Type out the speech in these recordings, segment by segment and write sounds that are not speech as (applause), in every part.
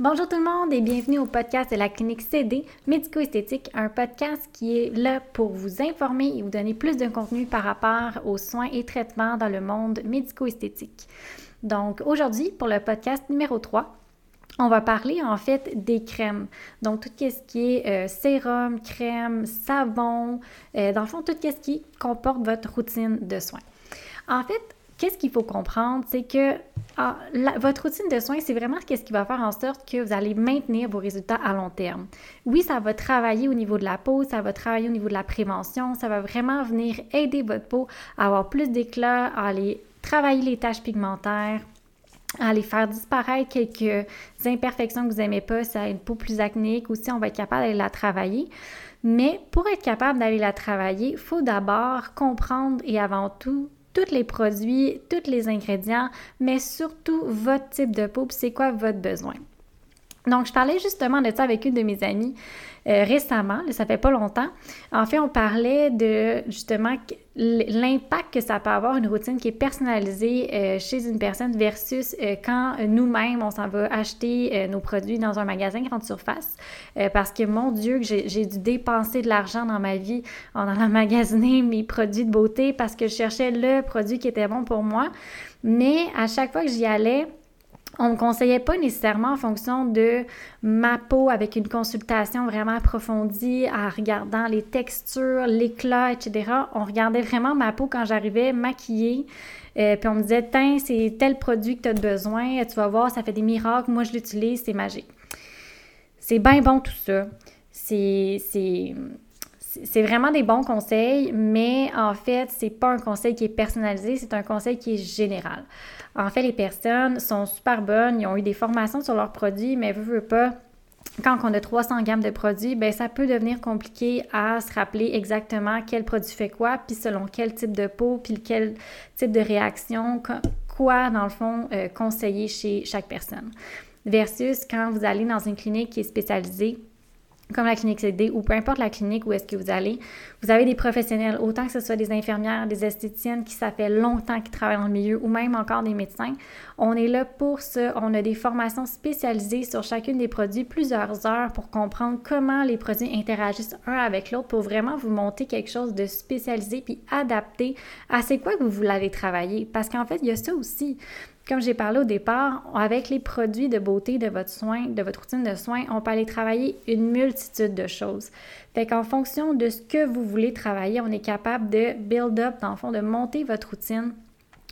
Bonjour tout le monde et bienvenue au podcast de la clinique CD Médico-esthétique, un podcast qui est là pour vous informer et vous donner plus de contenu par rapport aux soins et traitements dans le monde médico-esthétique. Donc aujourd'hui, pour le podcast numéro 3, on va parler en fait des crèmes. Donc tout ce qui est euh, sérum, crème, savon, euh, dans le fond tout ce qui comporte votre routine de soins. En fait, qu'est-ce qu'il faut comprendre, c'est que ah, votre routine de soins, c'est vraiment ce qui va faire en sorte que vous allez maintenir vos résultats à long terme. Oui, ça va travailler au niveau de la peau, ça va travailler au niveau de la prévention, ça va vraiment venir aider votre peau à avoir plus d'éclat, à aller travailler les taches pigmentaires, à aller faire disparaître quelques imperfections que vous n'aimez pas, si a une peau plus acnéique aussi, on va être capable d'aller la travailler. Mais pour être capable d'aller la travailler, il faut d'abord comprendre et avant tout tous les produits, tous les ingrédients, mais surtout votre type de peau, c'est quoi votre besoin. Donc, je parlais justement de ça avec une de mes amies euh, récemment, ça fait pas longtemps. En fait, on parlait de justement l'impact que ça peut avoir une routine qui est personnalisée euh, chez une personne versus euh, quand nous-mêmes, on s'en va acheter nos produits dans un magasin grande surface. parce que mon Dieu, j'ai dû dépenser de l'argent dans ma vie en allant (laughs) magasiner mes produits de beauté parce que je cherchais le produit qui était bon pour moi. Mais à chaque fois que j'y allais, on ne me conseillait pas nécessairement en fonction de ma peau avec une consultation vraiment approfondie, en regardant les textures, l'éclat, etc. On regardait vraiment ma peau quand j'arrivais maquillée. Euh, puis on me disait, tiens, c'est tel produit que tu as besoin, tu vas voir, ça fait des miracles, moi je l'utilise, c'est magique. C'est bien bon tout ça. C'est c'est vraiment des bons conseils, mais en fait, c'est pas un conseil qui est personnalisé, c'est un conseil qui est général. En fait, les personnes sont super bonnes, ils ont eu des formations sur leurs produits, mais veut, pas, quand on a 300 gammes de produits, ben ça peut devenir compliqué à se rappeler exactement quel produit fait quoi, puis selon quel type de peau, puis quel type de réaction, quoi, dans le fond, euh, conseiller chez chaque personne. Versus quand vous allez dans une clinique qui est spécialisée, comme la clinique CD ou peu importe la clinique où est-ce que vous allez, vous avez des professionnels, autant que ce soit des infirmières, des esthéticiennes qui ça fait longtemps qu'ils travaillent dans le milieu ou même encore des médecins. On est là pour ça. On a des formations spécialisées sur chacune des produits, plusieurs heures pour comprendre comment les produits interagissent un avec l'autre pour vraiment vous monter quelque chose de spécialisé puis adapté à c'est quoi que vous voulez travailler. Parce qu'en fait, il y a ça aussi. Comme j'ai parlé au départ, avec les produits de beauté de votre soin, de votre routine de soins, on peut aller travailler une multitude de choses. Fait qu'en fonction de ce que vous voulez travailler, on est capable de build up, dans le fond, de monter votre routine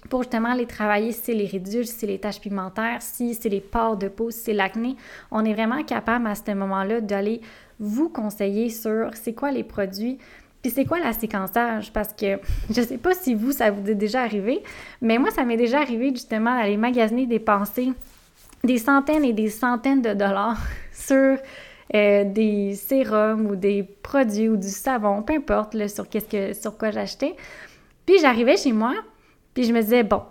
pour justement aller travailler si c'est les ridules, si c'est les taches pigmentaires, si c'est les pores de peau, si c'est l'acné. On est vraiment capable à ce moment-là d'aller vous conseiller sur c'est quoi les produits puis c'est quoi la séquençage? Parce que (laughs) je sais pas si vous, ça vous est déjà arrivé, mais moi, ça m'est déjà arrivé justement d'aller magasiner, dépenser des centaines et des centaines de dollars (laughs) sur euh, des sérums ou des produits ou du savon, peu importe sur, qu'est-ce que, sur quoi j'achetais. Puis j'arrivais chez moi, puis je me disais, bon,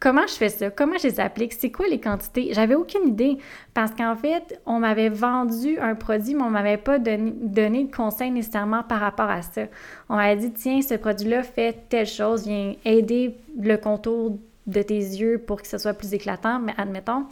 Comment je fais ça? Comment je les applique? C'est quoi les quantités? J'avais aucune idée parce qu'en fait, on m'avait vendu un produit, mais on m'avait pas donné, donné, de conseils nécessairement par rapport à ça. On m'avait dit, tiens, ce produit-là fait telle chose, vient aider le contour de tes yeux pour que ce soit plus éclatant, mais admettons.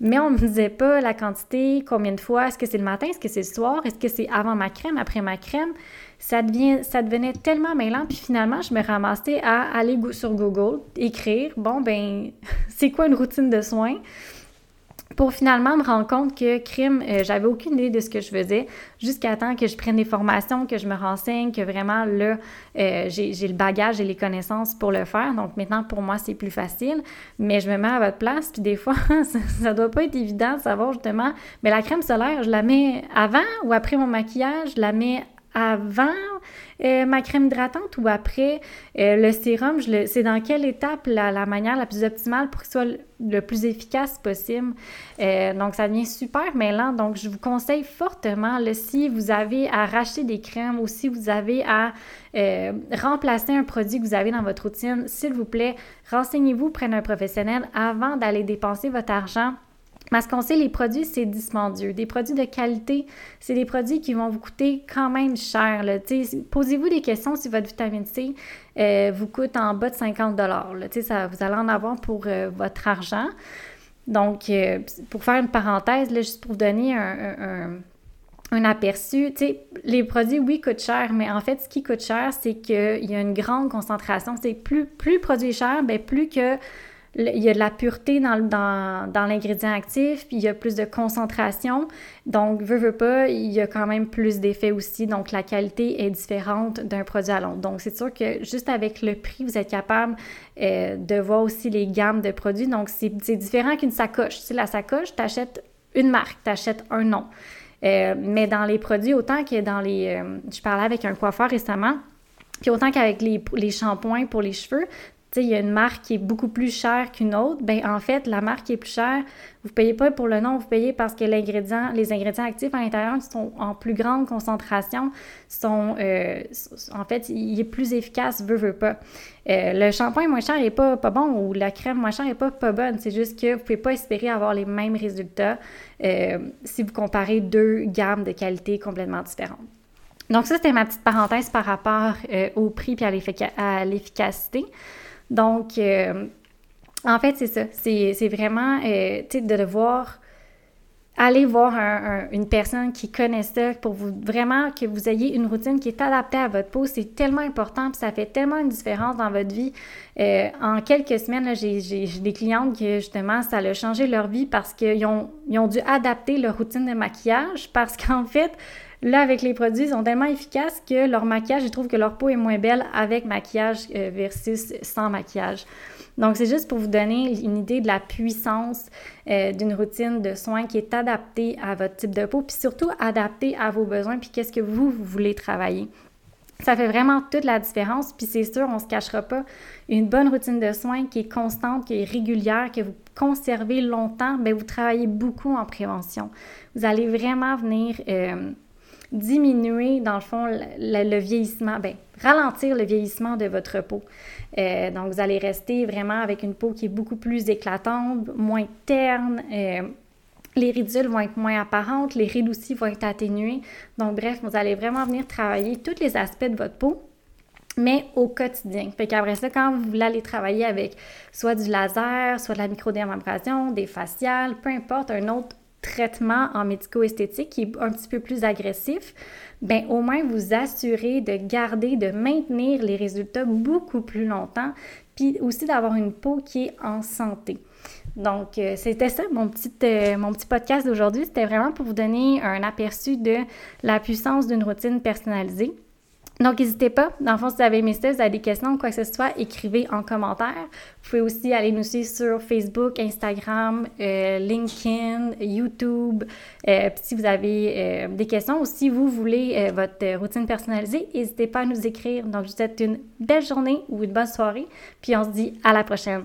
Mais on ne me disait pas la quantité, combien de fois, est-ce que c'est le matin, est-ce que c'est le soir, est-ce que c'est avant ma crème, après ma crème. Ça, devenait tellement mêlant, puis finalement, je me ramassais à aller sur Google, écrire, bon, ben, (laughs) c'est quoi une routine de soins? Pour finalement me rendre compte que crime, euh, j'avais aucune idée de ce que je faisais jusqu'à temps que je prenne des formations, que je me renseigne, que vraiment là, euh, j'ai le bagage et les connaissances pour le faire. Donc maintenant, pour moi, c'est plus facile, mais je me mets à votre place, puis des fois, (laughs) ça, ne doit pas être évident de savoir justement, mais la crème solaire, je la mets avant ou après mon maquillage, je la mets avant euh, ma crème hydratante ou après euh, le sérum, c'est dans quelle étape la, manière la plus optimale pour qu'il soit le, plus efficace possible. Euh, donc, ça devient super mêlant. Donc, je vous conseille fortement, si vous avez à racheter des crèmes ou si vous avez à remplacer un produit que vous avez dans votre routine, s'il vous plaît, renseignez-vous, prenez un professionnel avant d'aller dépenser votre argent parce qu'on sait, les produits, c'est dispendieux. Des produits de qualité, c'est des produits qui vont vous coûter quand même cher. Posez-vous des questions si votre vitamine C euh, vous coûte en bas de 50 ça, Vous allez en avoir pour euh, votre argent. Donc, euh, pour faire une parenthèse, là, juste pour vous donner un, un, aperçu, les produits, oui, coûtent cher, mais en fait, ce qui coûte cher, c'est qu'il y a une grande concentration. C'est plus, plus le produit est cher, bien, plus que il y a de la pureté dans, dans, dans l'ingrédient actif, puis il y a plus de concentration. Donc, veut, veut pas, il y a quand même plus d'effets aussi. Donc, la qualité est différente d'un produit à l'autre. Donc, c'est sûr que juste avec le prix, vous êtes capable euh, de voir aussi les gammes de produits. Donc, c'est, différent qu'une sacoche. Tu sais, la sacoche, tu achètes une marque, tu achètes un nom. Euh, mais dans les produits, autant que dans les... Euh, je parlais avec un coiffeur récemment, puis autant qu'avec les, les shampoings pour les cheveux, il y a une marque qui est beaucoup plus chère qu'une autre, ben en fait, la marque qui est plus chère, vous payez pas pour le nom, vous payez parce que les ingrédients actifs à l'intérieur sont en plus grande concentration, sont, euh, en fait, il est plus efficace, veut, veut pas. Euh, le shampoing moins cher n'est pas, pas bon ou la crème moins chère n'est pas, pas bonne. C'est juste que vous pouvez pas espérer avoir les mêmes résultats euh, si vous comparez deux gammes de qualité complètement différentes. Donc ça, c'était ma petite parenthèse par rapport au prix et à l'efficacité. Donc, euh, en fait, c'est ça. C'est vraiment, euh, tu sais, de devoir aller voir une personne qui connaît ça pour vous vraiment que vous ayez une routine qui est adaptée à votre peau. C'est tellement important, puis ça fait tellement une différence dans votre vie. Euh, en quelques semaines, j'ai des clientes qui, justement, ça a changé leur vie parce qu'ils ont, ils ont dû adapter leur routine de maquillage parce (laughs) qu'en fait, Là, avec les produits, ils sont tellement efficaces que leur maquillage, je trouve que leur peau est moins belle avec maquillage euh, versus sans maquillage. Donc, c'est juste pour vous donner une idée de la puissance euh, d'une routine de soins qui est adaptée à votre type de peau, puis surtout adaptée à vos besoins, puis qu'est-ce que vous, vous voulez travailler. Ça fait vraiment toute la différence, puis c'est sûr, on ne se cachera pas. Une bonne routine de soins qui est constante, qui est régulière, que vous conservez longtemps, bien, vous travaillez beaucoup en prévention. Vous allez vraiment venir euh, diminuer, dans le fond, le, vieillissement, ben, ralentir le vieillissement de votre peau. Euh, donc, vous allez rester vraiment avec une peau qui est beaucoup plus éclatante, moins terne. Euh, les ridules vont être moins apparentes, les rides aussi vont être atténuées. Donc, bref, vous allez vraiment venir travailler tous les aspects de votre peau mais au quotidien. Fait qu'après ça, quand vous voulez aller travailler avec soit du laser, soit de la microdémabrasion, des faciales, peu importe, un autre traitement en médico-esthétique qui est un petit peu plus agressif, ben au moins vous assurez de garder, de maintenir les résultats beaucoup plus longtemps, puis aussi d'avoir une peau qui est en santé. Donc, euh, c'était ça, mon petit, euh, mon petit podcast d'aujourd'hui. C'était vraiment pour vous donner un aperçu de la puissance d'une routine personnalisée. Donc, n'hésitez pas. Dans le fond, si vous avez aimé ça, si vous avez des questions ou quoi que ce soit, écrivez en commentaire. Vous pouvez aussi aller nous suivre sur Facebook, Instagram, euh, LinkedIn, YouTube. Euh, si vous avez euh, des questions ou si vous voulez votre routine personnalisée, n'hésitez pas à nous écrire. Donc, je vous souhaite une belle journée ou une bonne soirée. Puis, on se dit à la prochaine.